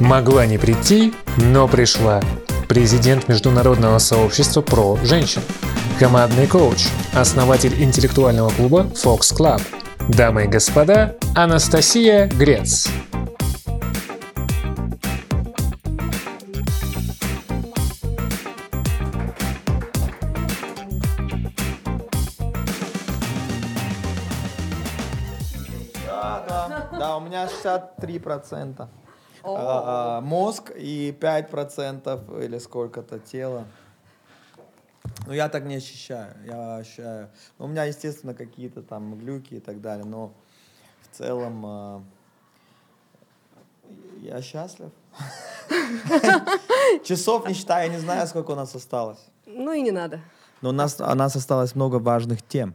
Могла не прийти, но пришла. Президент Международного сообщества про женщин. Командный коуч, основатель интеллектуального клуба Fox Club. Дамы и господа, Анастасия Грец. Да, да, да, у меня 63% а, а, мозг и 5% или сколько-то тело. Ну, я так не ощущаю. Я ощущаю. Ну, у меня, естественно, какие-то там глюки и так далее, но в целом а, я счастлив. Часов не считаю, я не знаю, сколько у нас осталось. Ну и не надо. Но у нас, у нас осталось много важных тем.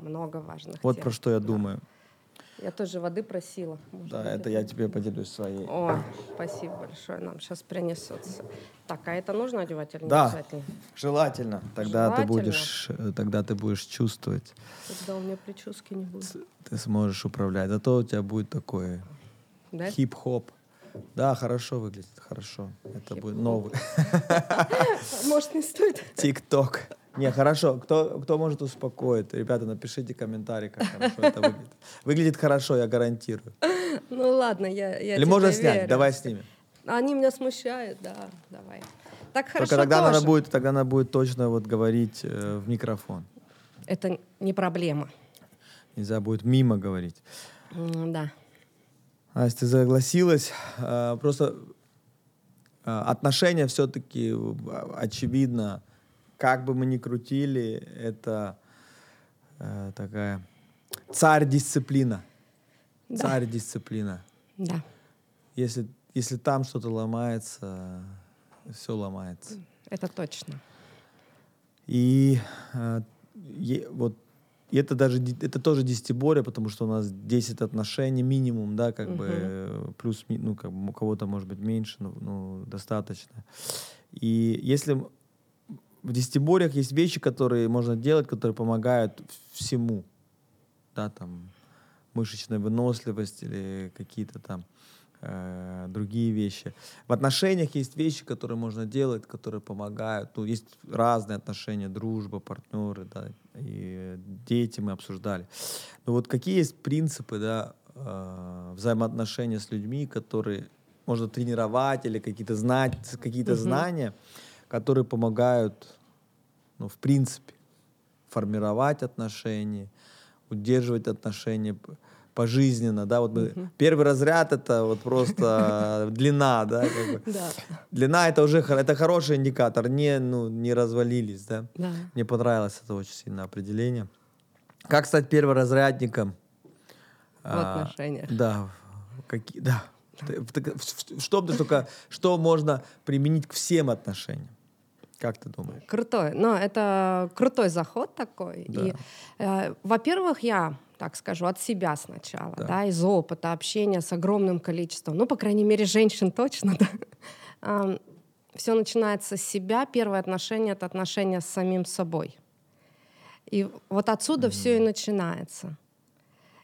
Много важных Вот тем. про что я Да. думаю. Я тоже воды просила. Может Да, быть, это я тебе поделюсь своей. О, спасибо большое. Нам сейчас принесут. Так, а это нужно одевать или не Да. обязательно? Желательно. Тогда ты Желательно. будешь, э, тогда ты будешь чувствовать, Тогда у меня прически не будет. ты сможешь управлять. Зато у тебя будет такой Да? хип-хоп. Да, хорошо выглядит, хорошо. Это будет Хип-хоп. новый Может, не стоит? ТикТок. Не, хорошо. Кто, кто может успокоить? Ребята, напишите комментарий, как хорошо это выглядит. Выглядит хорошо, я гарантирую. Ну ладно, я, я Или можно снять? верю. Давай снимем. Они меня смущают, да, давай. Так хорошо Только тогда тоже. будет, тогда надо будет точно вот говорить э, в микрофон. Это не проблема. Нельзя будет мимо говорить. М, Да. Настя, ты согласилась. А, Просто а, отношения все-таки очевидно, как бы мы ни крутили, это э, такая царь-дисциплина. Да. Царь-дисциплина. Да. Если, если там что-то ломается, все ломается. Это точно. И э, е- вот и это даже это тоже десятиборье, потому что у нас 10 отношений минимум, да, как бы э, плюс, ну, как бы у кого-то может быть меньше, ну, ну, достаточно. И если в десятиборьях есть вещи, которые можно делать, которые помогают всему, да, там, мышечная выносливость или какие-то там э, другие вещи. В отношениях есть вещи, которые можно делать, которые помогают. Ну, есть разные отношения, дружба, партнеры, да, и дети мы обсуждали. Но вот какие есть принципы, да, э, взаимоотношения с людьми, которые можно тренировать или какие-то знать, какие-то Мгм. знания, которые помогают, ну, в принципе, формировать отношения, удерживать отношения пожизненно, да, вот мы, Мгм. первый разряд это вот просто длина, да, как бы. Да. длина это уже это хороший индикатор, не, ну, не развалились, да. Да. Мне понравилось это очень сильно определение. Как стать перворазрядником? В отношениях. Да, какие, да. Что, только, что можно применить к всем отношениям? Как ты думаешь? Крутой. Но это крутой заход такой. Да. И, э, во-первых, я так скажу, от себя сначала, Да. да. из опыта общения с огромным количеством, ну, по крайней мере, женщин точно, да. Все начинается с себя. Первое отношение — это отношение с самим собой. И вот отсюда все и начинается.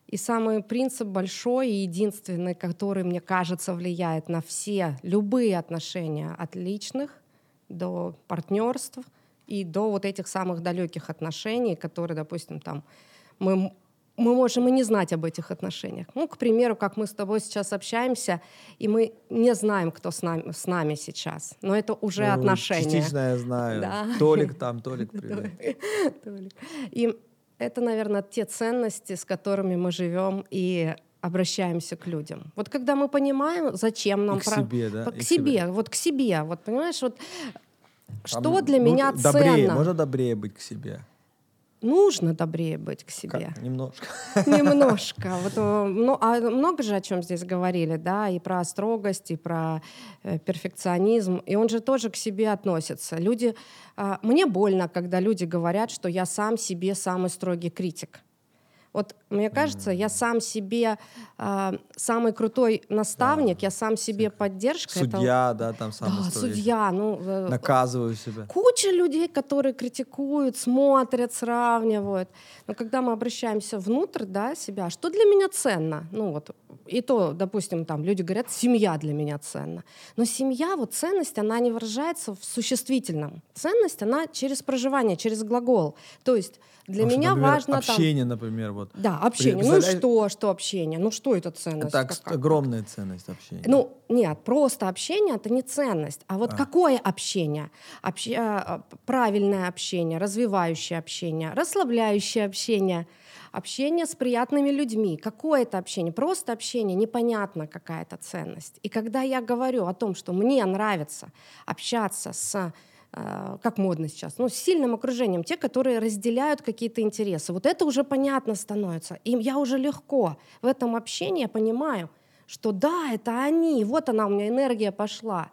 И самый принцип большой и единственный, который, мне кажется, влияет на все, любые отношения, от личных до партнерств и до вот этих самых далеких отношений, которые, допустим, там мы, мы можем и не знать об этих отношениях. Ну, к примеру, как мы с тобой сейчас общаемся, и мы не знаем, кто с нами, с нами сейчас. Но это уже Ну, отношения. Частично я знаю. Да. Толик там, Толик, привет. Толик. И это, наверное, те ценности, с которыми мы живем и обращаемся к людям. Вот когда мы понимаем, зачем нам к про- себе, да? И к к себе, себе. вот к себе, вот понимаешь, вот что Там, для ну, меня добрее, ценно. Можно добрее быть к себе? Нужно добрее быть к себе. Как? Немножко. Немножко. Вот, э, ну, а много же о чем здесь говорили, да, и про строгость, и про э, перфекционизм, и он же тоже к себе относится. Люди, а, мне больно, когда люди говорят, что я сам себе самый строгий критик. Вот мне кажется, я сам себе э, самый крутой наставник, Да. я сам себе поддержка. это- Судья, да, там сам Да, история. судья. Ну, э, Наказываю себя. куча людей, которые критикуют, смотрят, сравнивают. Но когда мы обращаемся внутрь да, себя, что для меня ценно? Ну вот, и то, допустим, там люди говорят, семья для меня ценна. Но семья, вот ценность, она не выражается в существительном. Ценность, она через проживание, через глагол. То есть для Потому что, меня например, важно там... общение, например, вот. Да, общение. Ну Представляешь- что, что общение? Ну что это ценность? Это какая? огромная ценность общения. Ну, нет, просто общение это не ценность. А вот какое общение? Обще- а, правильное общение, развивающее общение, расслабляющее общение, общение с приятными людьми. Какое это общение? Просто общение, непонятно какая-то ценность. И когда я говорю о том, что мне нравится общаться с как модно сейчас, ну, с сильным окружением, те, которые разделяют какие-то интересы. Вот это уже понятно становится. Им я уже легко в этом общении понимаю, что да, это они, вот она у меня энергия пошла.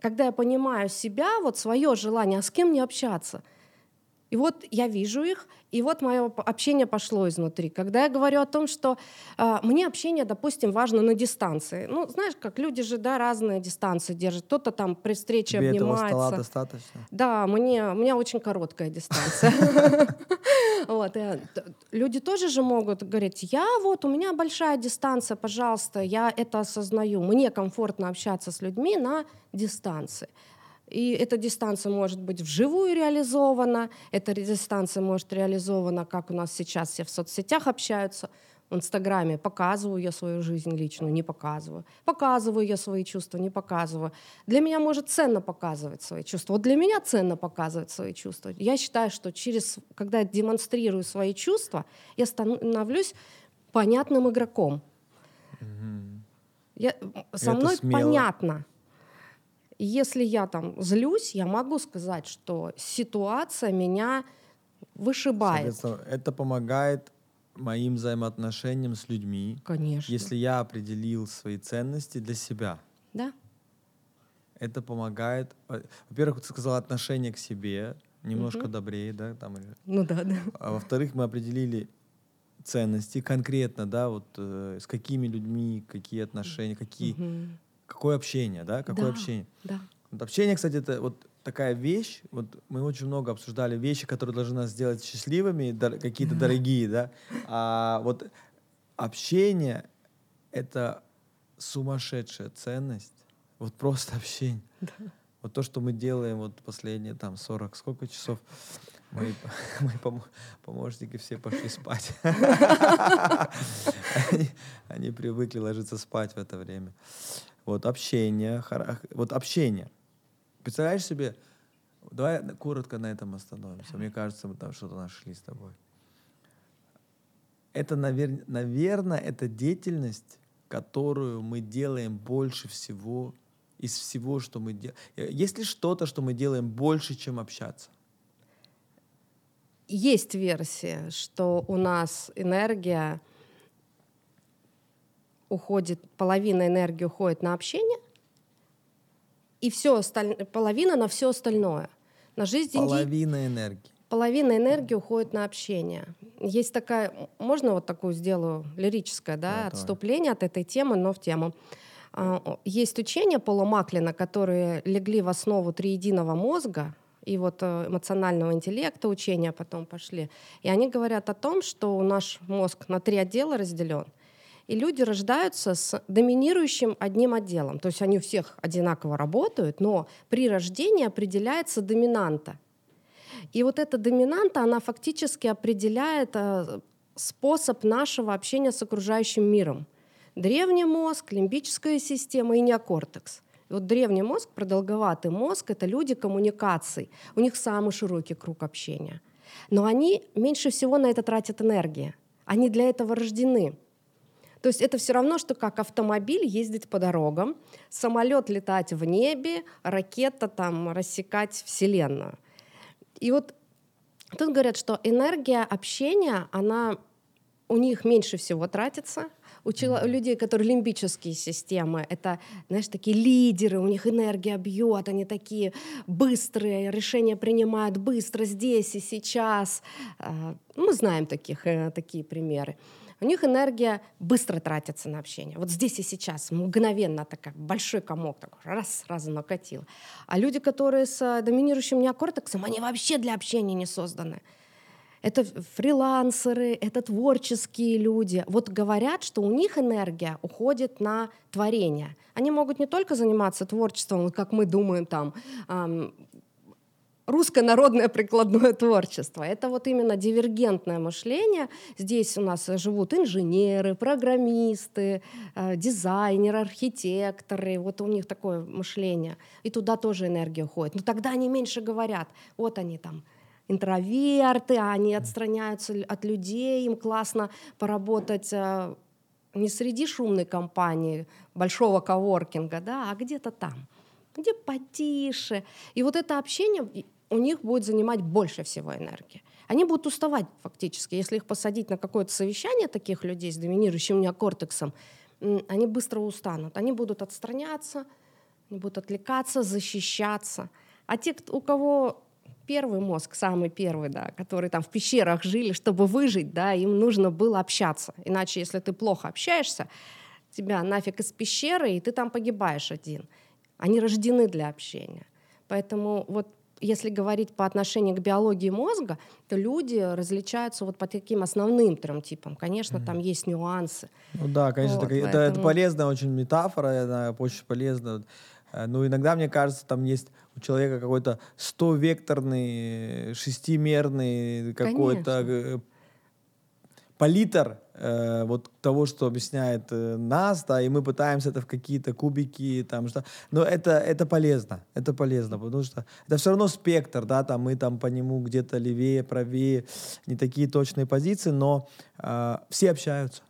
Когда я понимаю себя, вот свое желание, а с кем мне общаться? И вот я вижу их, и вот мое общение пошло изнутри. Когда я говорю о том, что а, мне общение, допустим, важно на дистанции. Ну, знаешь, как люди же, да, разные дистанции держат. Кто-то там при встрече Тебе этого обнимается. стола достаточно? Да, мне, у меня очень короткая дистанция. Вот, э, Люди тоже же могут говорить, я вот, у меня большая дистанция, пожалуйста, я это осознаю. Мне комфортно общаться с людьми на дистанции. И эта дистанция может быть вживую реализована, эта дистанция может реализована, как у нас сейчас все в соцсетях общаются, в Инстаграме показываю я свою жизнь личную, не показываю. Показываю я свои чувства, не показываю. Для меня может ценно показывать свои чувства. Вот для меня ценно показывать свои чувства. Я считаю, что через, когда я демонстрирую свои чувства, я становлюсь понятным игроком. Я, со Это мной смело. понятно. И Если я там злюсь, я могу сказать, что ситуация меня вышибает. Это помогает моим взаимоотношениям с людьми, Конечно. если я определил свои ценности для себя. Да? Это помогает, э, во-первых, ты сказал отношение к себе немножко добрее, да, там, Ну да, да. а во-вторых, мы определили ценности конкретно, да, вот э, с какими людьми, какие отношения, какие, Мгм. Какое общение, да, какое Да. общение. Да. Вот общение, кстати, это вот такая вещь. Вот мы очень много обсуждали вещи, которые должны нас сделать счастливыми, дор- какие-то дорогие, да. А вот общение это сумасшедшая ценность. Вот просто общение. Вот то, что мы делаем вот последние там 40, сколько часов, мои, мои помо- помощники все пошли спать. Они, они привыкли ложиться спать в это время. Вот общение, хара- вот общение. Представляешь себе, давай коротко на этом остановимся. Мне кажется, мы там что-то нашли с тобой. Это, навер- наверное, это деятельность, которую мы делаем больше всего из всего, что мы делаем. Есть ли что-то, что мы делаем больше, чем общаться? Есть версия, что у нас энергия уходит, половина энергии уходит на общение, и все остальное, половина на все остальное. На жизнь, деньги, Половина энергии. половина энергии уходит на общение. Есть такая, можно вот такую сделаю лирическое, да, Да, давай. отступление от этой темы, но в тему. А, Есть учения Пола Маклина, которые легли в основу триединого мозга и вот э, эмоционального интеллекта учения потом пошли. И они говорят о том, что наш мозг на три отдела разделен. И люди рождаются с доминирующим одним отделом. То есть они у всех одинаково работают, но при рождении определяется доминанта. И вот эта доминанта, она фактически определяет э, способ нашего общения с окружающим миром. Древний мозг, лимбическая система и неокортекс. Вот древний мозг, продолговатый мозг — это люди коммуникаций. У них самый широкий круг общения. Но они меньше всего на это тратят энергии. Они для этого рождены. То есть это все равно, что как автомобиль ездить по дорогам, самолет летать в небе, ракета там рассекать Вселенную. И вот тут говорят, что энергия общения, она у них меньше всего тратится, у, людей, которые лимбические системы, это, знаешь, такие лидеры, у них энергия бьет, они такие быстрые, решения принимают быстро здесь и сейчас. А, Мы знаем таких, э, такие примеры. У них энергия быстро тратится на общение. Вот здесь и сейчас, мгновенно, такая большой комок такой, раз, сразу накатил. А люди, которые с э, доминирующим неокортексом, они вообще для общения не созданы. Это фрилансеры, это творческие люди. Вот говорят, что у них энергия уходит на творение. Они могут не только заниматься творчеством, как мы думаем, там, ам, русское народное прикладное творчество. Это вот именно дивергентное мышление. Здесь у нас живут инженеры, программисты, э, дизайнеры, архитекторы. Вот у них такое мышление. И туда тоже энергия уходит. Но тогда они меньше говорят. Вот они там интроверты, они отстраняются от людей, им классно поработать э, не среди шумной компании, большого коворкинга, да, а где-то там, где потише. И вот это общение у них будет занимать больше всего энергии. Они будут уставать фактически. Если их посадить на какое-то совещание таких людей с доминирующим неокортексом, они быстро устанут. Они будут отстраняться, они будут отвлекаться, защищаться. А те, у кого первый мозг, самый первый, да, которые там в пещерах жили, чтобы выжить, да, им нужно было общаться. Иначе, если ты плохо общаешься, тебя нафиг из пещеры, и ты там погибаешь один. Они рождены для общения. Поэтому вот если говорить по отношению к биологии мозга, то люди различаются вот по таким основным трем типам. Конечно, там есть нюансы. Ну да, конечно, Вот, так- это, это поэтому- полезная очень метафора, она очень полезна. Э, Но иногда, мне кажется, там есть у человека какой-то 100-векторный, шестимерный какой-то э, палитр э, вот того, что объясняет э, нас, да, и мы пытаемся это в какие-то кубики, там что, но это это полезно, это полезно, потому что это все равно спектр, да, там мы там по нему где-то левее, правее, не такие точные позиции, но э, все общаются,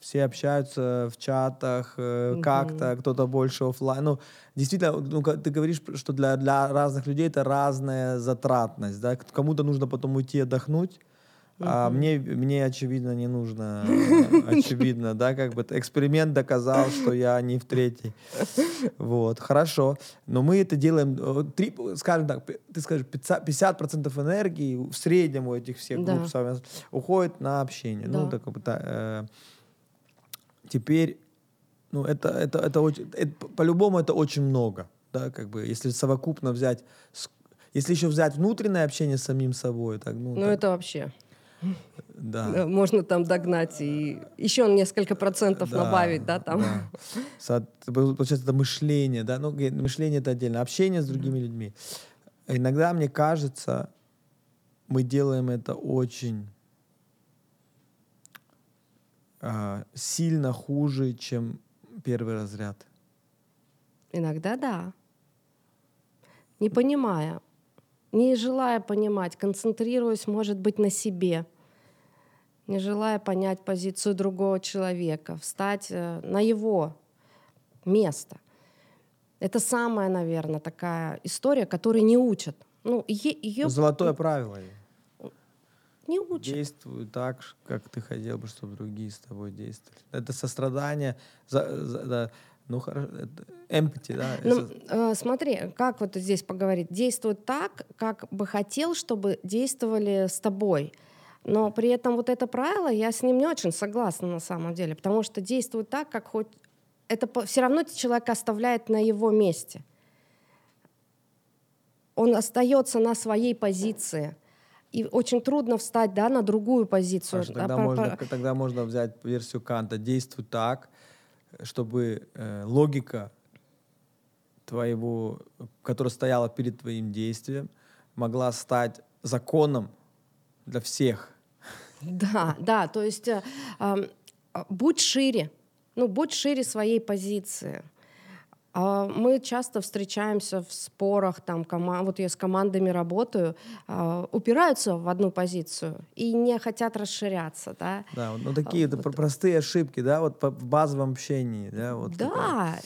все общаются в чатах, э, как-то, кто-то больше оффлайн. Ну, действительно, ну, ты говоришь, что для, для разных людей это разная затратность, да, кому-то нужно потом уйти отдохнуть, а мне, мне, очевидно, не нужно, очевидно, да, как бы эксперимент доказал, что я не в третьей. Вот, хорошо. Но мы это делаем, э, три, скажем так, ты скажешь, 50%, 50% энергии в среднем у этих всех Да. групп совместно уходит на общение. Ну, Да. так вот, э, теперь, ну, это, это, это, очень, это по- по-любому это очень много, да, как бы, если совокупно взять, если еще взять внутреннее общение с самим собой, так, ну, Ну, так, это вообще да. э, можно там догнать и еще несколько процентов Да, добавить, да, там. да. Со- Получается, это мышление, да, ну, мышление это отдельно, общение с другими людьми. Иногда, мне кажется, мы делаем это очень а, сильно хуже, чем первый разряд. Иногда да. Не понимая, не желая понимать, концентрируясь, может быть, на себе, не желая понять позицию другого человека, встать э, на его место. Это самая, наверное, такая история, которой не учат. Ну, ее Золотое правило. не учат. Действуй так, как ты хотел бы, чтобы другие с тобой действовали. Это сострадание, за- за- да, ну хорошо, это empathy, да? Ну, э, смотри, как вот здесь поговорить? Действуй так, как бы хотел, чтобы действовали с тобой. Но при этом вот это правило, я с ним не очень согласна на самом деле, потому что действует так, как хоть... Это все равно человека оставляет на его месте. Он остается на своей позиции. И очень трудно встать да, на другую позицию. Хорошо, Да, тогда, по- можно, по- тогда можно взять версию Канта. Действуй так, чтобы э, логика твоего, которая стояла перед твоим действием, могла стать законом для всех. Да, да, то есть э, а, будь шире, ну, будь шире своей позиции. А, Мы часто встречаемся в спорах, там, кома- вот я с командами работаю, а, упираются в одну позицию и не хотят расширяться, да. Да, вот, ну такие это про- простые ошибки, да, вот в базовом общении, да, вот. Да,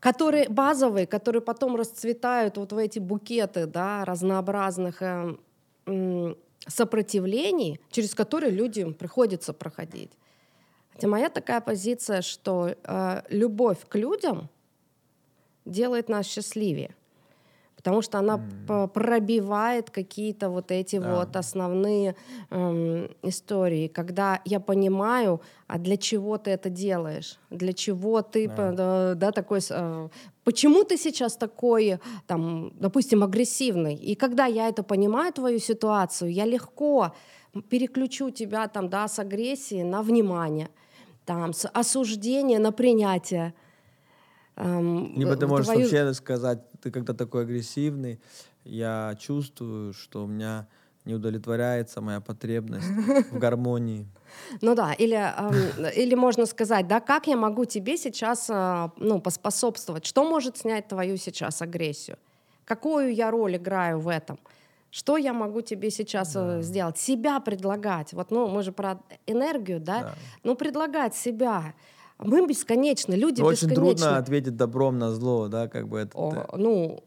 которые базовые, которые потом расцветают вот в эти букеты, да, разнообразных э, м, сопротивлений, через которые людям приходится проходить. Моя такая позиция, что э, любовь к людям делает нас счастливее потому что она mm. пробивает какие-то вот эти да. вот основные эм, истории, когда я понимаю, а для чего ты это делаешь, для чего ты, да, да, да такой, э, почему ты сейчас такой, там, допустим, агрессивный, и когда я это понимаю твою ситуацию, я легко переключу тебя там, да, с агрессии на внимание, там, с осуждения на принятие. Эм, Либо ты можешь твою... вообще сказать, ты когда такой агрессивный, я чувствую, что у меня не удовлетворяется моя потребность в гармонии. Ну да, или, э, или можно сказать, да, как я могу тебе сейчас э, ну, поспособствовать? Что может снять твою сейчас агрессию? Какую я роль играю в этом? Что я могу тебе сейчас э, да. сделать? Себя предлагать. Вот, ну, мы же про энергию, да? да. Ну, предлагать себя. Мы бесконечны, люди Очень бесконечны. Очень трудно ответить добром на зло, да, как бы это. О, ну,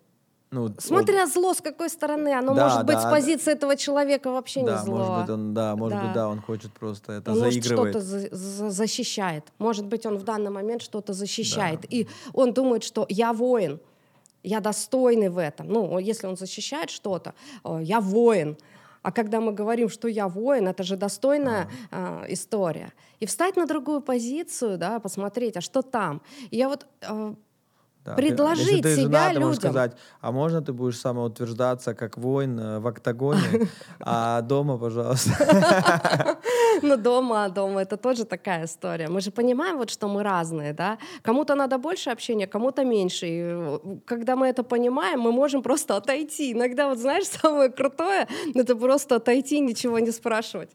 ну, Смотря он... зло с какой стороны, оно да, может быть да, с позиции да. этого человека вообще да, не зло. Может быть, он, да, может да. быть, да, он хочет просто это он заигрывает. Может, что-то за- защищает. Может быть, он в данный момент что-то защищает. Да. И он думает, что я воин, я достойный в этом. Ну, если он защищает что-то, я воин. А когда мы говорим, что я воин, это же достойная а. э, история. И встать на другую позицию, да, посмотреть, а что там. И я вот э, да. Предложить Если ты себя жена, людям. ты можешь сказать, а можно ты будешь самоутверждаться как воин э, в октагоне, а дома, пожалуйста. Ну, дома, дома, это тоже такая история. Мы же понимаем, вот, что мы разные, да? Кому-то надо больше общения, кому-то меньше. И э, когда мы это понимаем, мы можем просто отойти. Иногда, вот знаешь, самое крутое, это просто отойти, ничего не спрашивать.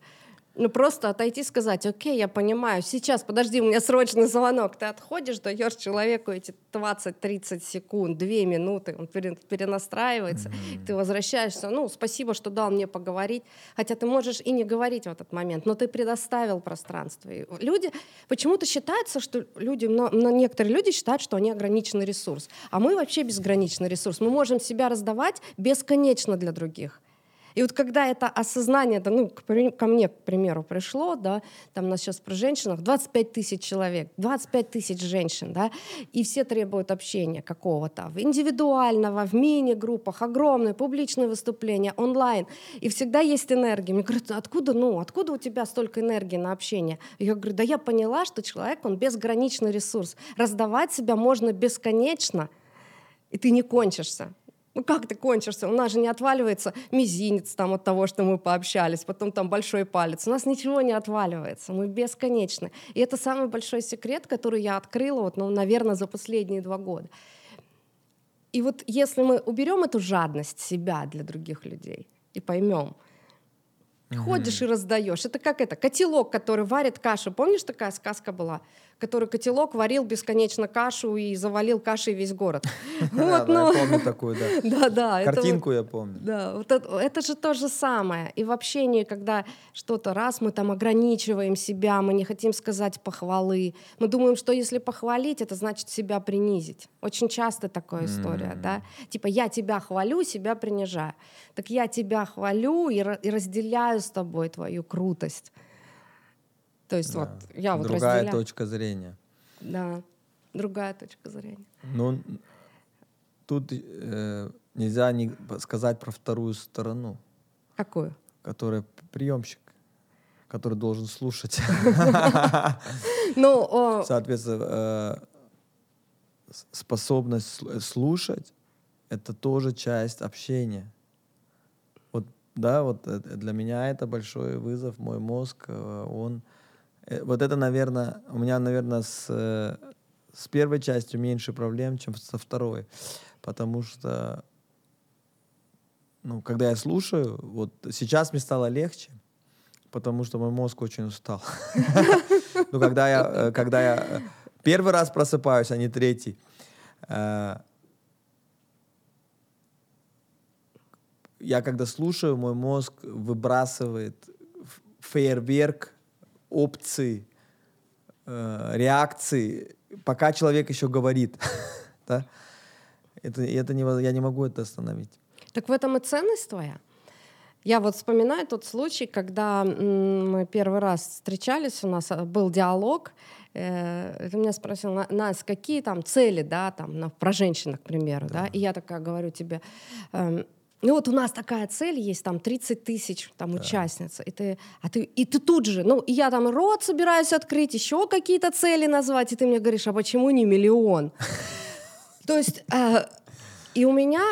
Ну, просто отойти и сказать, окей, я понимаю, сейчас, подожди, у меня срочный звонок. Ты отходишь, даешь человеку эти 20-30 секунд, 2 минуты, он перенастраивается, mm-hmm. ты возвращаешься, ну, спасибо, что дал мне поговорить. Хотя ты можешь и не говорить в этот момент, но ты предоставил пространство. И люди, почему-то считается, что люди, но, но некоторые люди считают, что они ограниченный ресурс. А мы вообще безграничный ресурс. Мы можем себя раздавать бесконечно для других. И вот когда это осознание, да, ну, ко мне, к примеру, пришло, да, там у нас сейчас про женщинах 25 тысяч человек, 25 тысяч женщин, да, и все требуют общения какого-то, индивидуального, в мини-группах, огромные публичные выступления, онлайн, и всегда есть энергия. Мне говорят, откуда, ну, откуда у тебя столько энергии на общение? Я говорю, да я поняла, что человек, он безграничный ресурс. Раздавать себя можно бесконечно, и ты не кончишься. Ну как ты кончишься? У нас же не отваливается мизинец там от того, что мы пообщались, потом там большой палец. У нас ничего не отваливается, мы бесконечны. И это самый большой секрет, который я открыла, вот, ну, наверное, за последние два года. И вот если мы уберем эту жадность себя для других людей и поймем, mm-hmm. ходишь и раздаешь, это как это, котелок, который варит кашу. Помнишь, такая сказка была? Который котелок варил бесконечно кашу и завалил кашей весь город. Вот, ну... Я помню такую, да. Да, да. Картинку я помню. Да, вот это, же то же самое. И в общении, когда что-то раз мы там ограничиваем себя, мы не хотим сказать похвалы, мы думаем, что если похвалить, это значит себя принизить. Очень часто такая история, да. Типа я тебя хвалю, себя принижаю. Так я тебя хвалю и разделяю с тобой твою крутость. То есть да. вот я вот Другая разделяю. точка зрения. Да, другая точка зрения. Ну, тут э, нельзя не сказать про вторую сторону. Какую? Которая приемщик, который должен слушать. Ну, Соответственно, э, способность слушать — это тоже часть общения. Вот, да, вот э, для меня это большой вызов. Мой мозг, э, он вот это, наверное, у меня, наверное, с, э, с первой частью меньше проблем, чем со второй. Потому что, ну, когда я слушаю, вот сейчас мне стало легче, потому что мой мозг очень устал. Ну, когда я, э, когда я первый раз просыпаюсь, а не третий, я когда слушаю, мой мозг выбрасывает фейерверк опции, э, реакции, пока человек еще говорит. да? это, это не, я не могу это остановить. Так в этом и ценность твоя. Я вот вспоминаю тот случай, когда мы первый раз встречались, у нас а, был диалог, э, ты меня спросил, нас какие там цели, да, там, на, про женщин, к примеру, да. да, и я такая говорю тебе, э, ну вот у нас такая цель есть, там 30 тысяч там да. участниц, и ты, а ты, и ты тут же, ну и я там рот собираюсь открыть, еще какие-то цели назвать, и ты мне говоришь, а почему не миллион? То есть, э, и у меня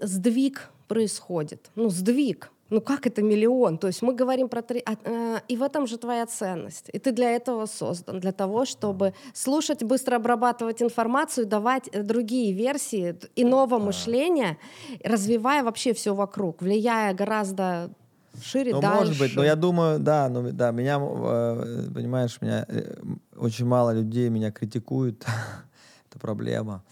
сдвиг происходит, ну сдвиг, ну как это миллион? То есть мы говорим про три... А, э, и в этом же твоя ценность. И ты для этого создан, для того, чтобы слушать, быстро обрабатывать информацию, давать э, другие версии иного мышления, развивая вообще все вокруг, влияя гораздо шире, ну, дальше. может быть, но я думаю, да, ну, да, меня, э, понимаешь, меня очень мало людей меня критикуют, это проблема.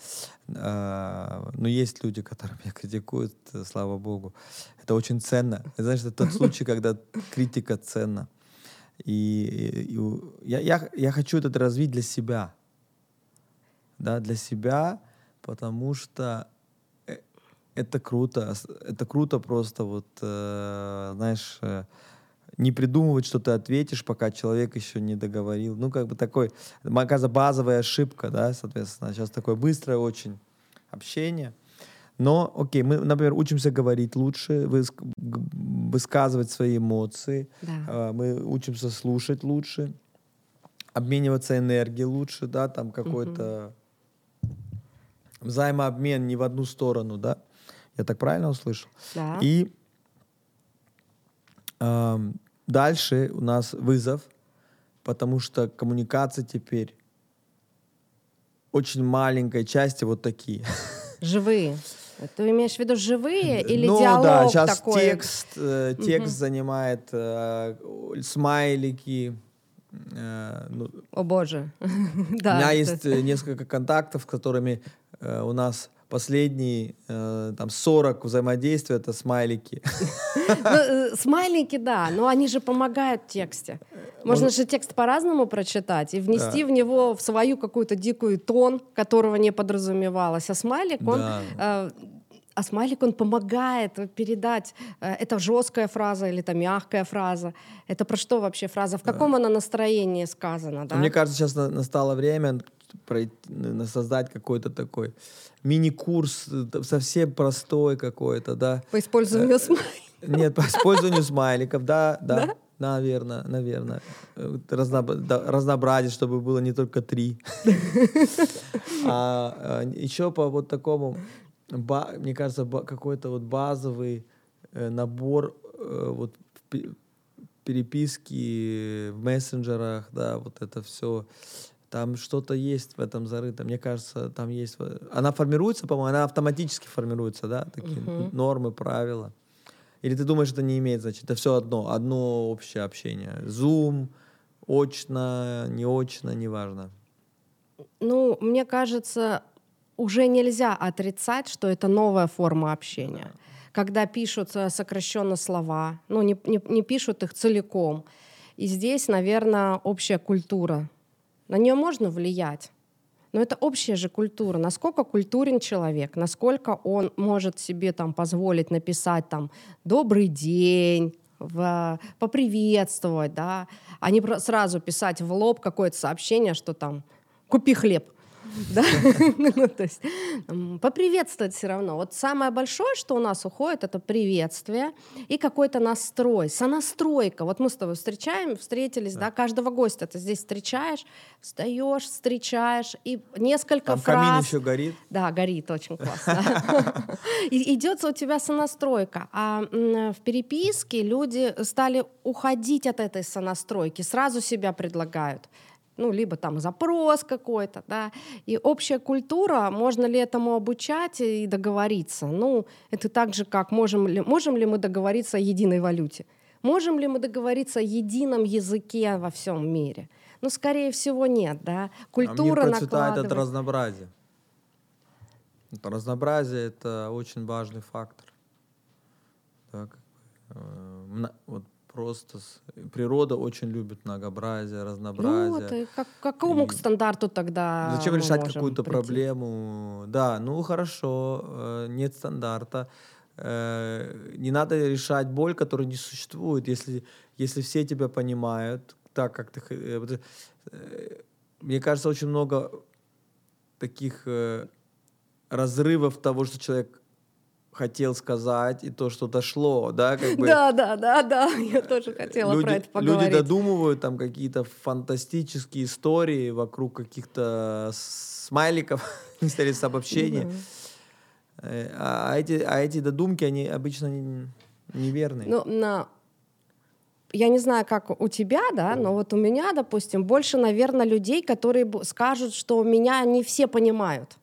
А, но есть люди, которые меня критикуют, слава богу. Это очень ценно. Знаешь, это тот случай, когда критика ценна. И, и, и я, я, я хочу это развить для себя. Да, для себя, потому что э, это круто. Это круто просто вот, э, знаешь, э, не придумывать, что ты ответишь, пока человек еще не договорил. Ну, как бы такой, оказывается, базовая ошибка, да, соответственно. Сейчас такое быстрое очень общение. Но, окей, мы, например, учимся говорить лучше, высказывать свои эмоции, да. А, мы учимся слушать лучше, обмениваться энергией лучше, да, там какой-то угу. взаимообмен не в одну сторону, да. Я так правильно услышал? Да. И дальше у нас вызов, потому что коммуникация теперь очень маленькой части вот такие. Живые. Ты имеешь в виду живые или ну, диалог да, сейчас такой? текст, э, текст угу. занимает э, смайлики. Э, ну, О боже. да, у меня есть э, несколько контактов, с которыми э, у нас последние э, там 40 взаимодействия это смайлики. Ну, э, смайлики, да, но они же помогают в тексте. Можно же текст по-разному прочитать и внести да. в него в свою какую-то дикую тон, которого не подразумевалось. А смайлик, он да. э, а смайлик, он помогает передать, это жесткая фраза или это мягкая фраза. Это про что вообще фраза? В каком да. она настроении сказана? Да? Мне кажется, сейчас настало время создать какой-то такой мини-курс, э, совсем простой какой-то, да. По использованию э, смайликов? Нет, по использованию смайликов, да, да. Наверное, наверное. Э, разнообразить, чтобы было не только три. А еще по вот такому, мне кажется, какой-то вот базовый набор вот переписки в мессенджерах, да, вот это все там что-то есть в этом зарыто. Мне кажется, там есть... Она формируется, по-моему, она автоматически формируется, да? Такие uh-huh. нормы, правила. Или ты думаешь, это не имеет значения? Это все одно, одно общее общение. Zoom, очно, не очно, неважно. Ну, мне кажется, уже нельзя отрицать, что это новая форма общения. Да. Когда пишут сокращенно слова, ну, не, не, не пишут их целиком. И здесь, наверное, общая культура на нее можно влиять. Но это общая же культура. Насколько культурен человек, насколько он может себе там позволить написать там «добрый день», в, поприветствовать, да, а не сразу писать в лоб какое-то сообщение, что там «купи хлеб». Да? ну, то есть, поприветствовать все равно. Вот самое большое, что у нас уходит, это приветствие и какой-то настрой, сонастройка. Вот мы с тобой встречаем, встретились, да, да каждого гостя ты здесь встречаешь, встаешь, встречаешь, и несколько Там фраз... камин еще горит. Да, горит, очень классно. И идет у тебя сонастройка. А в переписке люди стали уходить от этой сонастройки, сразу себя предлагают ну, либо там запрос какой-то, да, и общая культура, можно ли этому обучать и договориться? Ну, это так же, как можем ли, можем ли мы договориться о единой валюте? Можем ли мы договориться о едином языке во всем мире? Ну, скорее всего, нет, да. Культура а мир накладывает... от разнообразия. Это разнообразие — это очень важный фактор. Так, э, вот просто природа очень любит многообразие, разнообразие. Ну, вот, как, какому и... стандарту тогда Зачем решать какую-то прийти? проблему? Да, ну хорошо, э, нет стандарта. э, не надо решать боль, которая не существует, если, если все тебя понимают, так как ты... Э, мне кажется, очень много таких разрывов того, что человек хотел сказать, и то, что дошло, да, как бы... Да, да, да, да, я тоже хотела люди, про это поговорить. Люди додумывают там какие-то фантастические истории вокруг каких-то смайликов, или с обобщения. А, а, эти, а эти додумки, они обычно не, неверные. Ну, на я не знаю, как у тебя, да, но вот у меня, допустим, больше, наверное, людей, которые скажут, что меня не все понимают.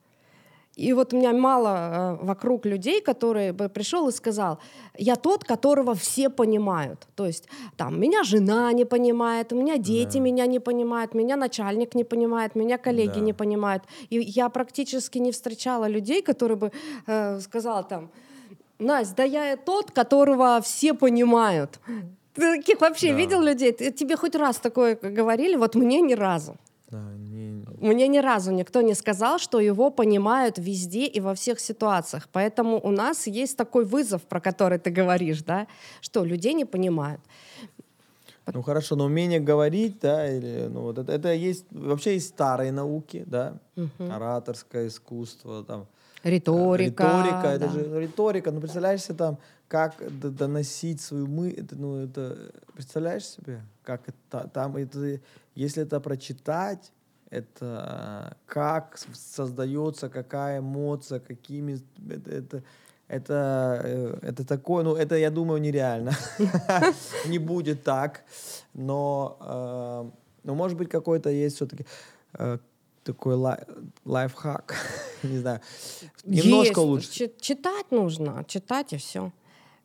И вот у меня мало э, вокруг людей, которые бы пришел и сказал, я тот, которого все понимают. То есть там меня жена не понимает, у меня дети да. меня не понимают, меня начальник не понимает, меня коллеги да. не понимают. И я практически не встречала людей, которые бы э, сказал там, Настя, да я тот, которого все понимают. Ты таких вообще да. видел людей? Тебе хоть раз такое говорили? Вот мне ни разу. Да. Мне ни разу никто не сказал, что его понимают везде и во всех ситуациях. Поэтому у нас есть такой вызов, про который ты говоришь, да, что людей не понимают. Ну хорошо, но умение говорить, да, или ну вот это, это есть вообще есть старые науки, да, угу. ораторское искусство, там риторика, риторика, да. это же риторика. Ну представляешь себе там как доносить свою мысль, ну это представляешь себе, как это там это если это прочитать, это как создается, какая эмоция, какими это, это это, э, это такое, ну, это, я думаю, нереально. Не будет так. Но, ну, может быть, какой-то есть все-таки э, такой лайфхак. Не знаю. Немножко лучше. Читать нужно, читать и все.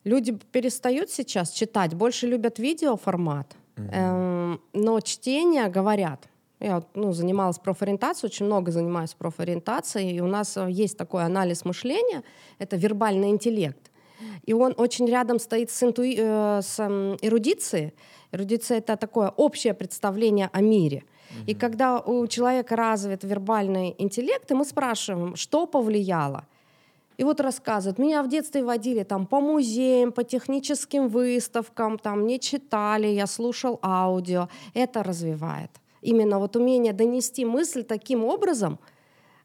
Люди перестают сейчас читать, больше любят видеоформат. Эм, но чтение говорят. Я ну, занималась профориентацией, очень много занимаюсь профориентацией, и у нас э, есть такой анализ мышления, это вербальный интеллект. И он очень рядом стоит с, интуи... э, с эрудицией. Эрудиция — это такое общее представление о мире. Mm-hmm. И когда у человека развит вербальный интеллект, и мы спрашиваем, что повлияло — и вот рассказывают, меня в детстве водили там по музеям, по техническим выставкам, там не читали, я слушал аудио. Это развивает. Именно вот умение донести мысль таким образом,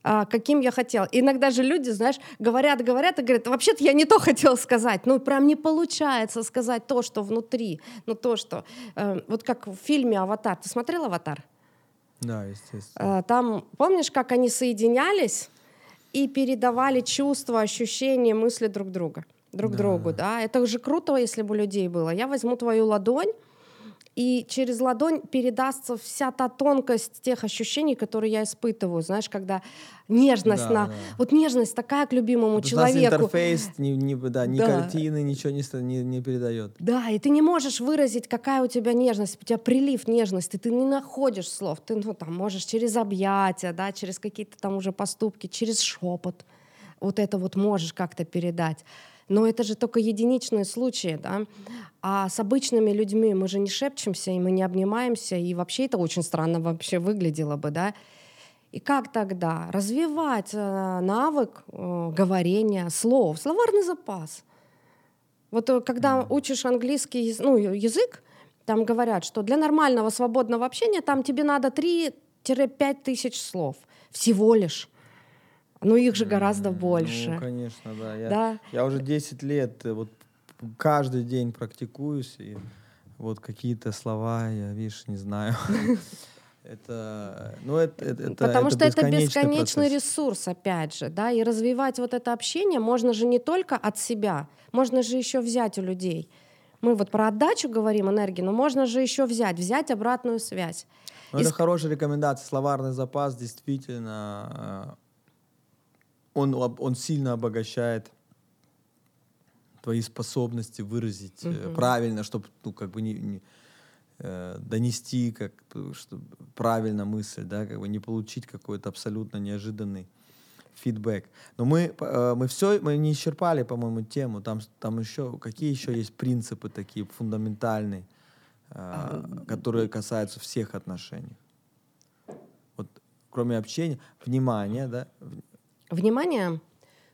а, каким я хотела. Иногда же люди, знаешь, говорят, говорят и говорят, вообще-то я не то хотел сказать, ну прям не получается сказать то, что внутри, ну то, что... Э, вот как в фильме «Аватар». Ты смотрел «Аватар»? Да, естественно. Э, там, помнишь, как они соединялись? и передавали чувства, ощущения, мысли друг друга, друг да. другу, да. Это же круто, если бы людей было. Я возьму твою ладонь, и через ладонь передастся вся та тонкость тех ощущений, которые я испытываю. Знаешь, когда нежность да, на... Да. Вот нежность такая к любимому вот человеку. У нас интерфейс, ни, ни, да, ни да. картины, ничего не, не, не передает. Да, и ты не можешь выразить, какая у тебя нежность, у тебя прилив нежности, ты не находишь слов. Ты ну, там, можешь через объятия, да, через какие-то там уже поступки, через шепот. Вот это вот можешь как-то передать. Но это же только единичные случаи, да. А с обычными людьми мы же не шепчемся, и мы не обнимаемся, и вообще это очень странно вообще выглядело бы, да. И как тогда развивать э, навык э, говорения слов, словарный запас? Вот э, когда учишь английский ну, язык, там говорят, что для нормального свободного общения там тебе надо 3-5 тысяч слов всего лишь. Ну, их же гораздо больше. Ну, конечно, да. Я, да? я уже 10 лет э, вот каждый день практикуюсь, и вот какие-то слова я, видишь, не знаю. Это, ну, это, это, Потому это что это бесконечный процесс. ресурс, опять же, да, и развивать вот это общение можно же не только от себя, можно же еще взять у людей. Мы вот про отдачу говорим энергии, но можно же еще взять, взять обратную связь. Ну, это хорошая рекомендация. Словарный запас действительно э, он, он сильно обогащает твои способности выразить угу. правильно, чтобы ну как бы не, не э, донести как чтобы правильно мысль, да, как бы не получить какой-то абсолютно неожиданный фидбэк. Но мы э, мы все мы не исчерпали, по-моему, тему. Там там еще какие еще есть принципы такие фундаментальные, э, которые касаются всех отношений. Вот кроме общения, внимание, да, Внимание,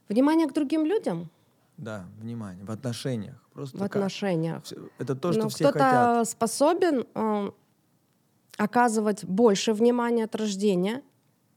внимание к другим людям, Да, внимание. В отношениях. Просто в как- отношениях. Это то, что Но все кто-то хотят. способен э, оказывать больше внимания от рождения,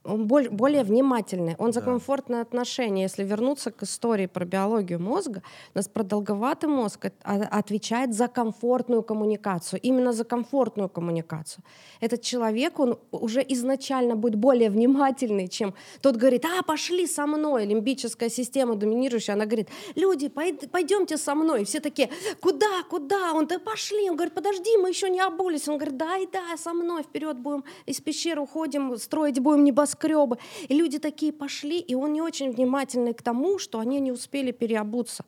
он боль- более внимательный, он за Да. комфортные отношения. Если вернуться к истории про биологию мозга, у нас продолговатый мозг а- отвечает за комфортную коммуникацию, именно за комфортную коммуникацию. Этот человек, он уже изначально будет более внимательный, чем тот говорит, а, пошли со мной, лимбическая система доминирующая, она говорит, люди, пойд- пойдемте со мной. Все такие, куда, куда? Он, да пошли. Он говорит, подожди, мы еще не обулись. Он говорит, да, и да, со мной вперед будем из пещеры уходим, строить будем небоскребы. И люди такие пошли, и он не очень внимательный к тому, что они не успели переобуться.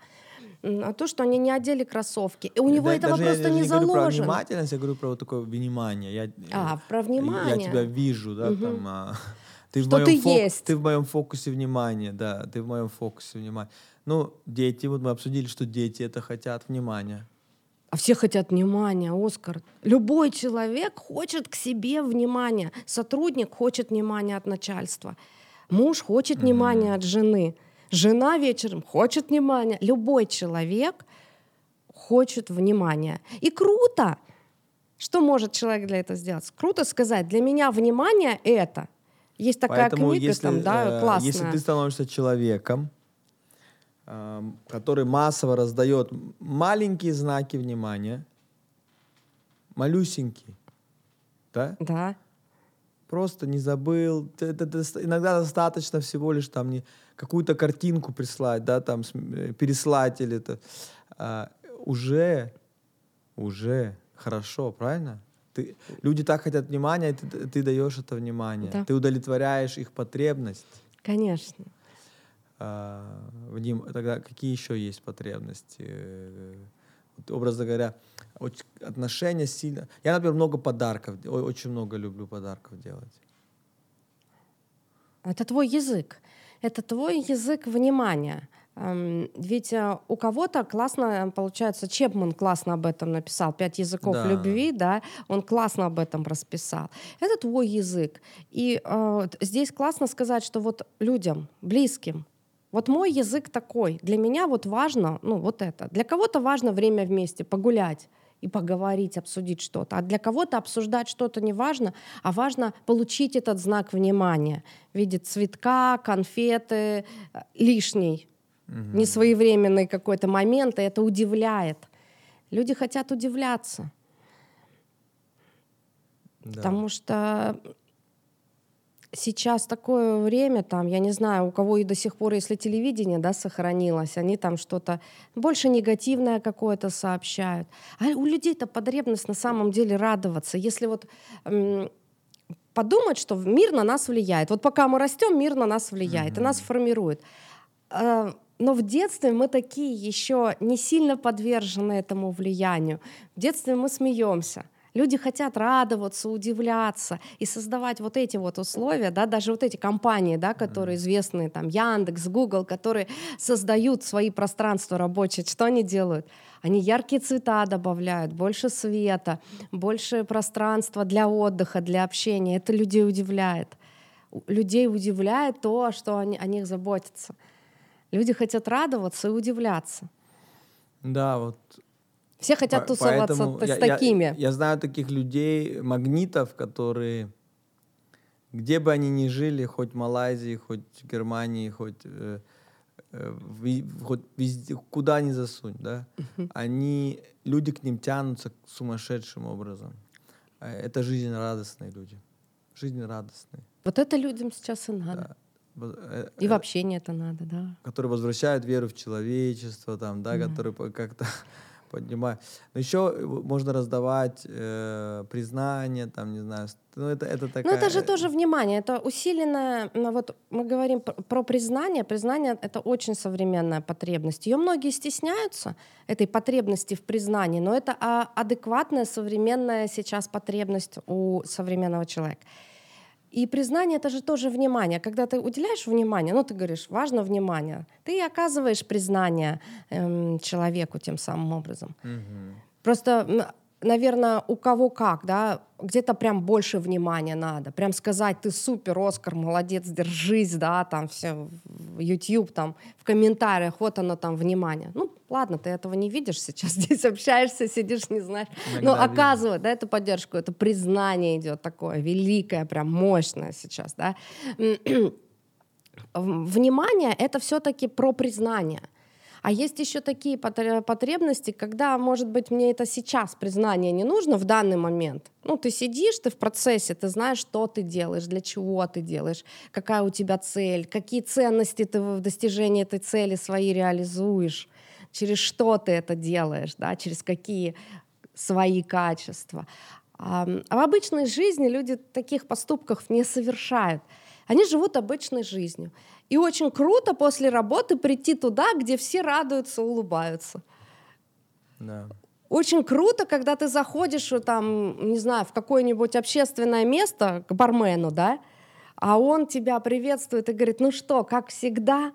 А то, что они не одели кроссовки. И у него Да- этого даже я просто даже не говорю про заложено. внимательность, я говорю про вот такое внимание. Я, А, про Я внимание. тебя вижу, да, там. а, ты, в Что моем ты фок- есть. ты в моем фокусе внимания, да, ты в моем фокусе внимания. Ну, дети, вот мы обсудили, что дети это хотят внимания. А все хотят внимания, Оскар. Любой человек хочет к себе внимания. Сотрудник хочет внимания от начальства. Муж хочет внимания от жены. Жена вечером хочет внимания. Любой человек хочет внимания. И круто. Что может человек для этого сделать? Круто сказать, для меня внимание это. Есть такая Поэтому книга если, там, да, э, классная. если ты становишься человеком, который массово раздает маленькие знаки внимания, малюсенькие, да, Да. просто не забыл. Это иногда достаточно всего лишь там не какую-то картинку прислать, да, там э, переслать или это а, уже, уже хорошо, правильно? Ты, люди так хотят внимания, и ты, ты даешь это внимание, Да. ты удовлетворяешь их потребность. Конечно. А, Вадим, тогда какие еще есть потребности? Э, вот, образно говоря, отношения сильно. Я, например, много подарков, очень много люблю подарков делать. Это твой язык. Это твой язык внимания. Эм, Ведь э, у кого-то классно, получается, Чепман классно об этом написал, «Пять языков Да. любви», да, он классно об этом расписал. Это твой язык. И э, здесь классно сказать, что вот людям, близким, вот мой язык такой. Для меня вот важно, ну вот это. Для кого-то важно время вместе, погулять и поговорить, обсудить что-то. А для кого-то обсуждать что-то не важно, а важно получить этот знак внимания в виде цветка, конфеты, э, лишний, несвоевременный какой-то момент, и это удивляет. Люди хотят удивляться, Да. потому что сейчас такое время, там, я не знаю, у кого и до сих пор, если телевидение, да, сохранилось, они там что-то больше негативное какое-то сообщают. А у людей-то потребность на самом деле радоваться. Если вот подумать, что мир на нас влияет. Вот пока мы растем, мир на нас влияет и нас формирует. Э, Но в детстве мы такие еще не сильно подвержены этому влиянию. В детстве мы смеемся. Люди хотят радоваться, удивляться и создавать вот эти вот условия, да, даже вот эти компании, да, которые известные, там, Яндекс, Google, которые создают свои пространства рабочие, что они делают? Они яркие цвета добавляют, больше света, больше пространства для отдыха, для общения. Это людей удивляет. Людей удивляет то, что они, о них заботятся. Люди хотят радоваться и удивляться. Да, вот Все хотят По- тусоваться т- с я- я- такими. Я, знаю таких людей, магнитов, которые, где бы они ни жили, хоть в Малайзии, хоть в Германии, хоть, э, э, ви- хоть везде, куда ни засунь, да, они, люди к ним тянутся сумасшедшим образом. Э, Это жизнерадостные люди. Жизнерадостные. Вот это людям сейчас и надо. Да. Вот, э, И э, в общении это надо, да. которые возвращают веру в человечество, там, да, которые по- как-то поднимают. Но еще можно раздавать э, признание, там, не знаю, ну это это такая. это же тоже внимание, это усиленное, ну вот мы говорим пр- про признание, признание — это очень современная потребность. Ее многие стесняются, этой потребности в признании, но это а, адекватная современная сейчас потребность у современного человека. И признание — это же тоже внимание. Когда ты уделяешь внимание, ну, ты говоришь, важно внимание, ты оказываешь признание эм, человеку тем самым образом. Мгм. Просто наверное, у кого как, да, где-то прям больше внимания надо, прям сказать, ты супер, Оскар, молодец, держись, да, там все, YouTube, там, в комментариях, вот оно там, внимание. Ну, ладно, ты этого не видишь сейчас, здесь общаешься, сидишь, не знаешь. Иногда Но оказывает, да, эту поддержку, это признание идет такое великое, прям мощное сейчас, да. Внимание — это все-таки про признание — а есть еще такие потребности, когда, может быть, мне это сейчас признание не нужно в данный момент. Ну, ты сидишь, ты в процессе, ты знаешь, что ты делаешь, для чего ты делаешь, какая у тебя цель, какие ценности ты в достижении этой цели свои реализуешь, через что ты это делаешь, да, через какие свои качества. А в обычной жизни люди таких поступков не совершают. Они живут обычной жизнью. И очень круто после работы прийти туда, где все радуются, улыбаются. Да. Очень круто, когда ты заходишь э, там, не знаю, в какое-нибудь общественное место к бармену, да, а он тебя приветствует и говорит, ну что, как всегда,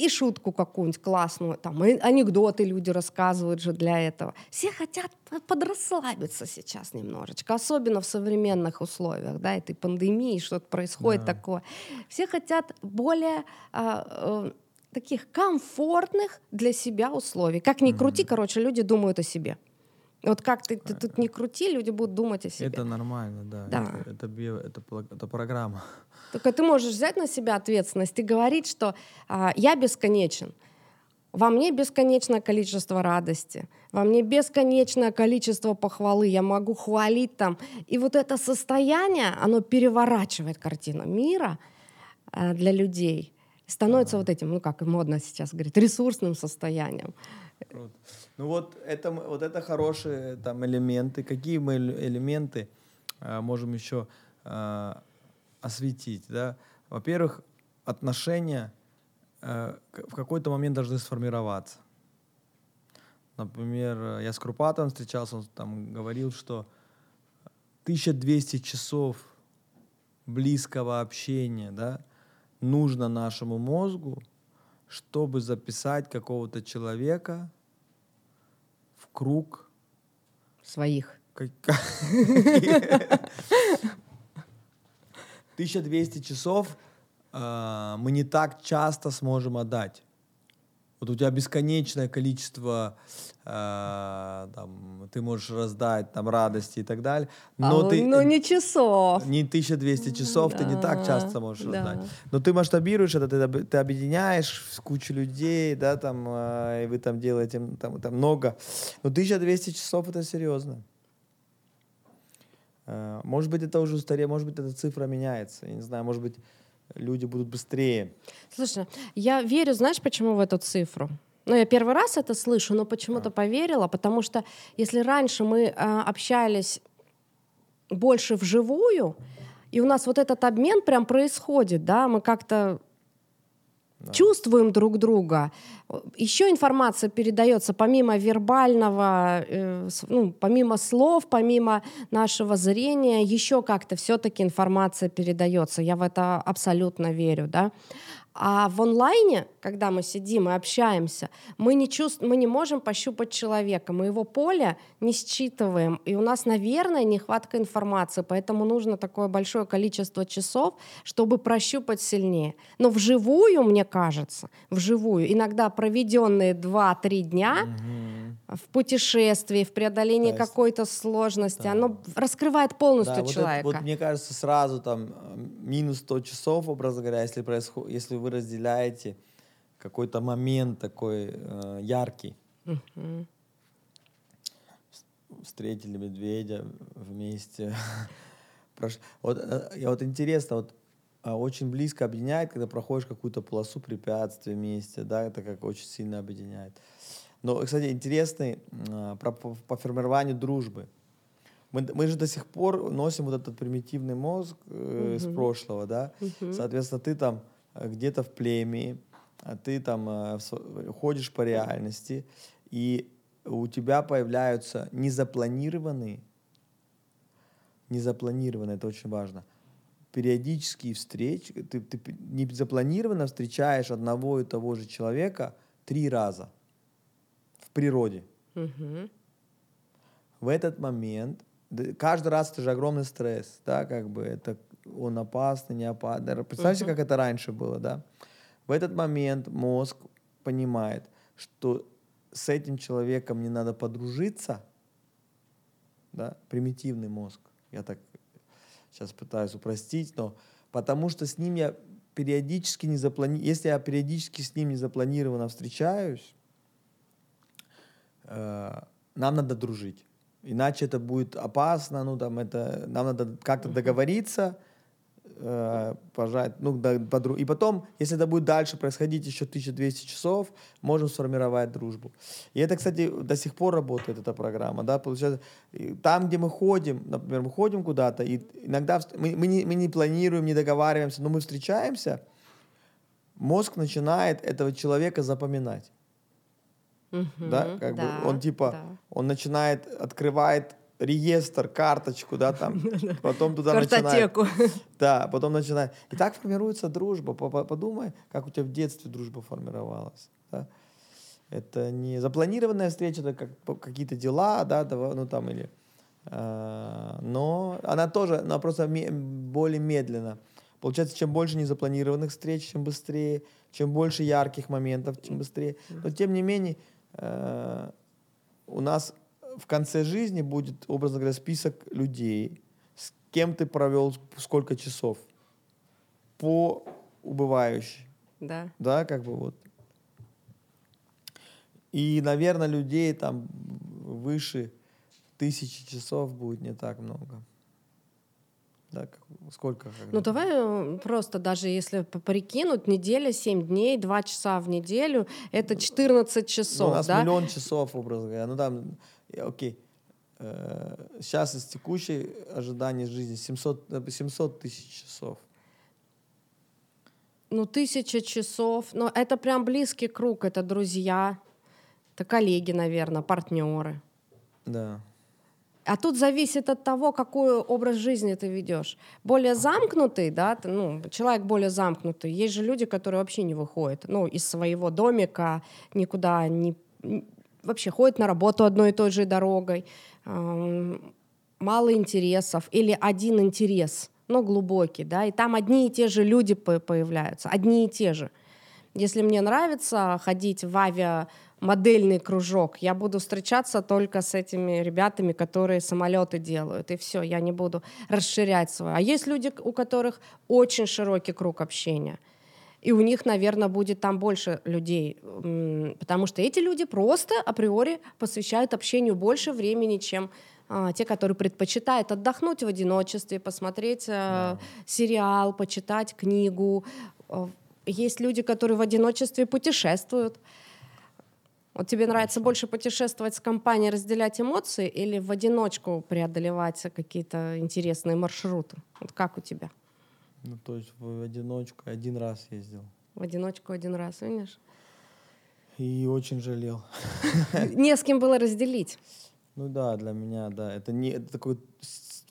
и шутку какую-нибудь классную, там, и анекдоты люди рассказывают же для этого. Все хотят подрасслабиться сейчас немножечко, особенно в современных условиях, да, этой пандемии, что-то происходит да. такое. Все хотят более а, э, таких комфортных для себя условий. Как ни mm-hmm. крути, короче, люди думают о себе. Вот как ты, ты тут не крути, люди будут думать о себе. Это нормально, да. да. Это, это, это, это программа. Только ты можешь взять на себя ответственность и говорить, что а, я бесконечен. Во мне бесконечное количество радости, во мне бесконечное количество похвалы, я могу хвалить там. И вот это состояние, оно переворачивает картину мира а, для людей, становится а. вот этим, ну как модно сейчас говорить, ресурсным состоянием. Круто. Ну вот это, вот это хорошие там элементы. Какие мы элементы э, можем еще э, осветить? Да? Во-первых, отношения э, в какой-то момент должны сформироваться. Например, я с Крупатом встречался, он там говорил, что 1200 часов близкого общения да, нужно нашему мозгу, чтобы записать какого-то человека в круг своих. 1200 часов э, мы не так часто сможем отдать. Вот у тебя бесконечное количество, э, там, ты можешь раздать там радости и так далее, но а, ты... Ну, не часов. Не 1200 часов да, ты не так часто можешь да. раздать. Но ты масштабируешь это, ты, ты объединяешь кучу людей, да, там, э, и вы там делаете там, там много. Но 1200 часов это серьезно. Э, может быть, это уже устарее, может быть, эта цифра меняется. Я не знаю, может быть, люди будут быстрее. Слушай, я верю, знаешь, почему в эту цифру? Ну, я первый раз это слышу, но почему-то а. поверила, потому что если раньше мы э, общались больше вживую, и у нас вот этот обмен прям происходит, да, мы как-то да. чувствуем друг друга. Еще информация передается помимо вербального, э, ну, помимо слов, помимо нашего зрения, еще как-то все-таки информация передается. Я в это абсолютно верю, да. А в онлайне, когда мы сидим и общаемся, мы не, чувств... мы не можем пощупать человека, мы его поле не считываем, и у нас, наверное, нехватка информации, поэтому нужно такое большое количество часов, чтобы прощупать сильнее. Но вживую, мне кажется, вживую, иногда проведенные 2-3 дня угу. в путешествии, в преодолении есть, какой-то сложности, да. оно раскрывает полностью да, человека. Вот, это, вот мне кажется, сразу там э, минус 100 часов, образно говоря, если, происходит, если вы разделяете какой-то момент такой э, яркий. Угу. Встретили медведя вместе. вот, э, вот интересно, вот а, очень близко объединяет, когда проходишь какую-то полосу препятствий вместе, да, это как очень сильно объединяет. Но, кстати, интересный э, про, по, по формированию дружбы. Мы, мы же до сих пор носим вот этот примитивный мозг э, uh-huh. из прошлого, да. Uh-huh. Соответственно, ты там где-то в племени, а ты там э, ходишь по реальности, и у тебя появляются незапланированные, незапланированные, это очень важно, периодические встречи, ты, ты незапланированно встречаешь одного и того же человека три раза в природе. Угу. в этот момент, каждый раз это же огромный стресс, да, как бы это он опасный, не опасный. Представьте, uh-huh. как это раньше было, да? В этот момент мозг понимает, что с этим человеком мне надо подружиться, да, примитивный мозг. Я так сейчас пытаюсь упростить, но потому что с ним я периодически не запланирую, если я периодически с ним не запланированно встречаюсь, э, нам надо дружить. Иначе это будет опасно, ну там это, нам надо как-то договориться, э, пожать, ну, да, подру... и потом, если это будет дальше происходить еще 1200 часов, можем сформировать дружбу. И это, кстати, до сих пор работает эта программа, да, получается, там, где мы ходим, например, мы ходим куда-то, и иногда мы, мы, не, мы не планируем, не договариваемся, но мы встречаемся, мозг начинает этого человека запоминать. Угу, да, как да, бы он типа, да. он начинает, открывает реестр, карточку, да, там, потом туда начинает... Да, потом начинает... И так формируется дружба. Подумай, как у тебя в детстве дружба формировалась. Да? Это не запланированная встреча, это как какие-то дела, да, ну там или... Э, но она тоже, она просто более медленно. Получается, чем больше незапланированных встреч, чем быстрее, чем больше ярких моментов, чем быстрее. Но тем не менее, э, у нас в конце жизни будет, образно говоря, список людей, с кем ты провел сколько часов по убывающей. Да. Да, как бы вот. И, наверное, людей там выше тысячи часов будет не так много. Да, сколько? Ну, давай э, просто даже если прикинуть, неделя, 7 дней, 2 часа в неделю, это 14 часов, ну, у нас да? миллион часов, образно говоря. Ну, там окей, сейчас из текущей ожидания жизни 700, 700 тысяч часов. Ну, тысяча часов, но это прям близкий круг, это друзья, это коллеги, наверное, партнеры. Да. А тут зависит от того, какой образ жизни ты ведешь. Более замкнутый, да, ты, ну, человек более замкнутый. Есть же люди, которые вообще не выходят, ну, из своего домика, никуда не, вообще ходят на работу одной и той же дорогой, мало интересов или один интерес, но глубокий, да, и там одни и те же люди появляются, одни и те же. Если мне нравится ходить в авиамодельный кружок, я буду встречаться только с этими ребятами, которые самолеты делают, и все, я не буду расширять свой. А есть люди, у которых очень широкий круг общения — и у них, наверное, будет там больше людей, потому что эти люди просто априори посвящают общению больше времени, чем а, те, которые предпочитают отдохнуть в одиночестве, посмотреть а, сериал, почитать книгу. А, есть люди, которые в одиночестве путешествуют. Вот тебе нравится больше путешествовать с компанией, разделять эмоции или в одиночку преодолевать какие-то интересные маршруты? Вот как у тебя? Ну, то есть в одиночку один раз ездил. В одиночку один раз, видишь? И очень жалел. Не с кем было разделить. Ну да, для меня, да. Это не это такой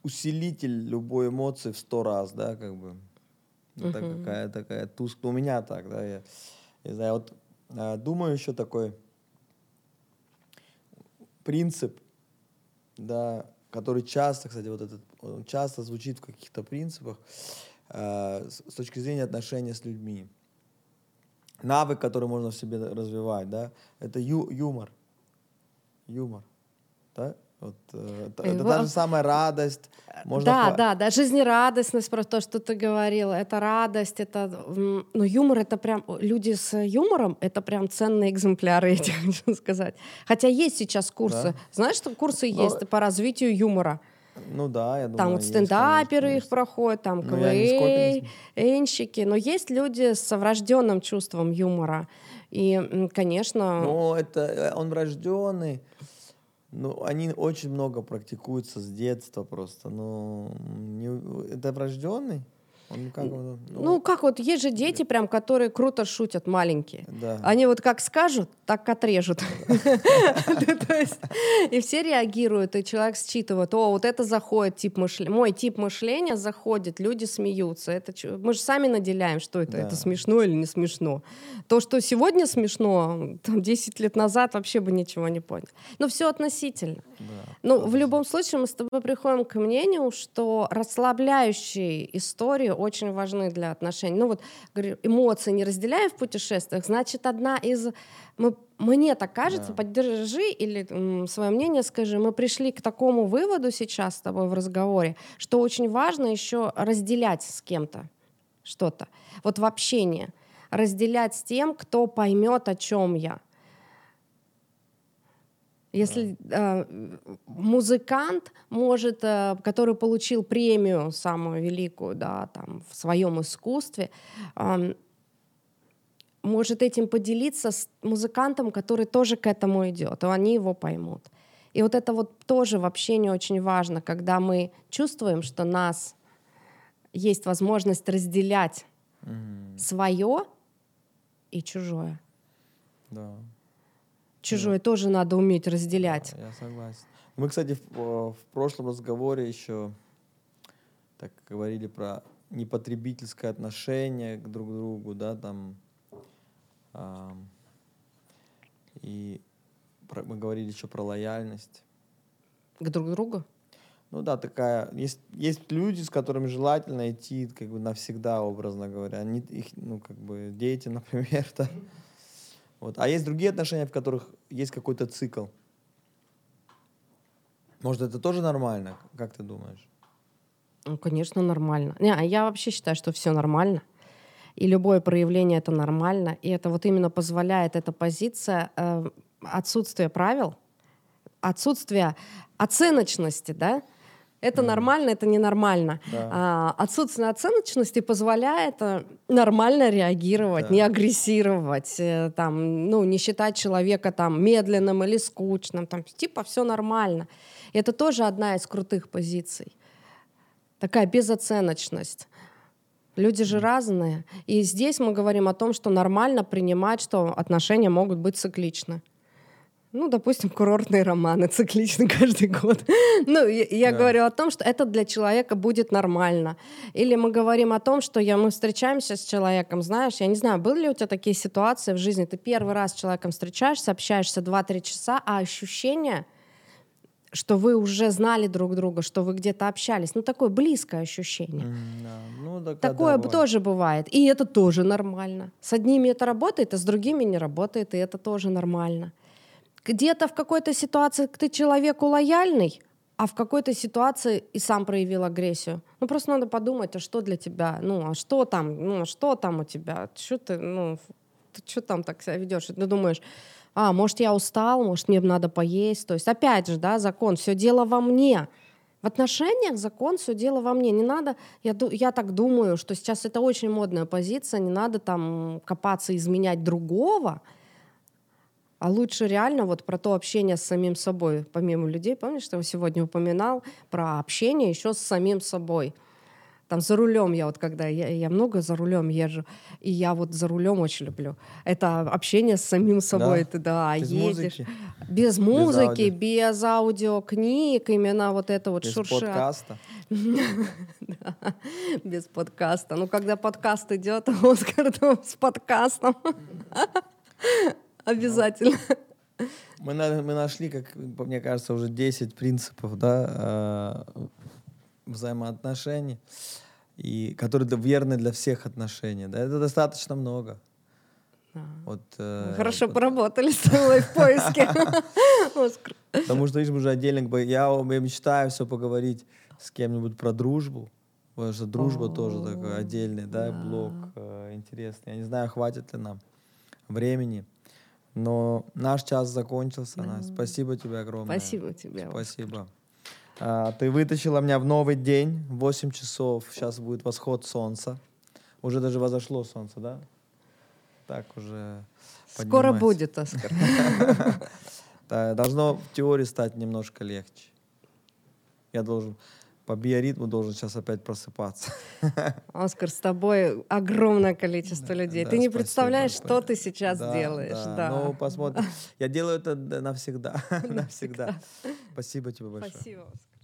усилитель любой эмоции в сто раз, да, как бы. Это uh какая такая тусклая. У меня так, да. Я, я знаю, вот а, думаю еще такой принцип, да, который часто, кстати, вот этот, он часто звучит в каких-то принципах. Э, с точки зрения отношения с людьми. Навык, который можно в себе развивать, да, это ю, юмор. Юмор. Да? Вот, э, это, та же самая радость. Можно да, в... да, да, жизнерадостность, про то, что ты говорил, это радость, это, ну, юмор, это прям, люди с юмором, это прям ценные экземпляры, я тебе хочу сказать. Хотя есть сейчас курсы, да. знаешь, что курсы Но... есть по развитию юмора? Ну да, я думаю. Там вот стендаперы их проходят, там ну, КВНщики. Но есть люди с врожденным чувством юмора. И, конечно... Ну, это э, он врожденный. Ну, они очень много практикуются с детства просто. Ну, не, это врожденный? Он как он, Ну, как вот, есть же дети прям, которые круто шутят, маленькие. да. Они вот как скажут, так отрежут. И все реагируют, и человек считывает, о, вот это заходит, тип мышления, мой тип мышления заходит, люди смеются. Это Мы же сами наделяем, что это, это смешно или не смешно. То, что сегодня смешно, там 10 лет назад вообще бы ничего не понял. Но все относительно. Ну, в любом случае мы с тобой приходим к мнению, что расслабляющие истории очень важны для отношений. Ну вот, говорю, эмоции не разделяя в путешествиях, значит, одна из... Мы, мне так кажется, Да. поддержи или свое мнение скажи, мы пришли к такому выводу сейчас с тобой в разговоре, что очень важно еще разделять с кем-то что-то. Вот в общении. Разделять с тем, кто поймет, о чем я. Если э, музыкант может, э, который получил премию самую великую, да, там в своем искусстве, эм, может этим поделиться с музыкантом, который тоже к этому идет, и они его поймут. И вот это вот тоже в общении очень важно, когда мы чувствуем, что нас есть возможность разделять Мгм. свое и чужое. Да. Чужое тоже надо уметь разделять. Да, Я согласен. Мы, кстати, в, э, в прошлом разговоре еще так говорили про непотребительское отношение к друг другу, да, там. ам, и про- мы говорили еще про лояльность. К друг другу. Ну да, такая. Есть, есть люди, с которыми желательно идти как бы навсегда, образно говоря. Они, их, ну, как бы дети, например, да. Вот. А есть другие отношения, в которых есть какой-то цикл. Может, это тоже нормально? Как ты думаешь? Ну, конечно, нормально. Не, а я вообще считаю, что все нормально. И любое проявление это нормально. И это вот именно позволяет эта позиция э, отсутствия правил, отсутствия оценочности, да? Это нормально, это ненормально. Да. А, отсутствие оценочности позволяет э, нормально реагировать, Да. не агрессировать, э, там, ну, не считать человека там медленным или скучным, там, типа все нормально. И это тоже одна из крутых позиций такая безоценочность. Люди же разные. И здесь мы говорим о том, что нормально принимать, что отношения могут быть цикличны. Ну, допустим, курортные романы цикличны каждый год. Ну, я, я Да. говорю о том, что это для человека будет нормально. Или мы говорим о том, что я, мы встречаемся с человеком, знаешь, я не знаю, были ли у тебя такие ситуации в жизни, ты первый раз с человеком встречаешься, общаешься 2-3 часа, а ощущение, что вы уже знали друг друга, что вы где-то общались. Ну, такое близкое ощущение. М, да. Ну, да, Такое да, бывает. тоже бывает. И это тоже нормально. С одними это работает, а с другими не работает, и это тоже нормально. Где-то в какой-то ситуации ты человеку лояльный, а в какой-то ситуации и сам проявил агрессию. Ну, просто надо подумать, а что для тебя? Ну, а что там? Ну, а что там у тебя? Что ты, ну, ты что там так себя ведешь? Ты думаешь, а, может, я устал, может, мне надо поесть. То есть, опять же, да, закон, все дело во мне. В отношениях закон все дело во мне. Не надо, я, я так думаю, что сейчас это очень модная позиция, не надо там копаться, изменять другого, а лучше реально вот про то общение с самим собой, помимо людей. Помнишь, что я сегодня упоминал про общение еще с самим собой? Там за рулем я вот когда я, я много за рулем езжу, и я вот за рулем очень люблю. Это общение с самим собой. Да? Ты да, Без едешь. музыки? Без музыки, аудио? без аудиокниг, именно вот это вот Без шуршат. подкаста? Без подкаста. Ну, когда подкаст идет, Оскар с подкастом. Обязательно. Мы, на- мы нашли, как мне кажется, уже 10 принципов да, э, взаимоотношений, и, которые верны для всех отношений. Да? Это достаточно много. Да. Вот, э, Хорошо вот- поработали с тобой в поиске. Потому что, видишь, мы уже отдельно... Я, мечтаю все поговорить с кем-нибудь про дружбу. Потому что дружба тоже такой отдельный да, блок э, интересный. Я не знаю, хватит ли нам времени. Но наш час закончился, Настя. Спасибо тебе огромное. Спасибо тебе. Спасибо. А, ты вытащила меня в новый день, в 8 часов. Сейчас будет восход солнца. Уже даже возошло солнце, да? Так уже Скоро будет, Оскар. Да, должно в теории стать немножко легче. Я должен по биоритму должен сейчас опять просыпаться. Оскар, с тобой огромное количество людей. Да, Ты не спасибо, представляешь, спасибо. что ты сейчас Да, делаешь. да. Да. Ну, посмотрим. Я делаю это д- навсегда. навсегда. Спасибо тебе большое. Спасибо, Оскар.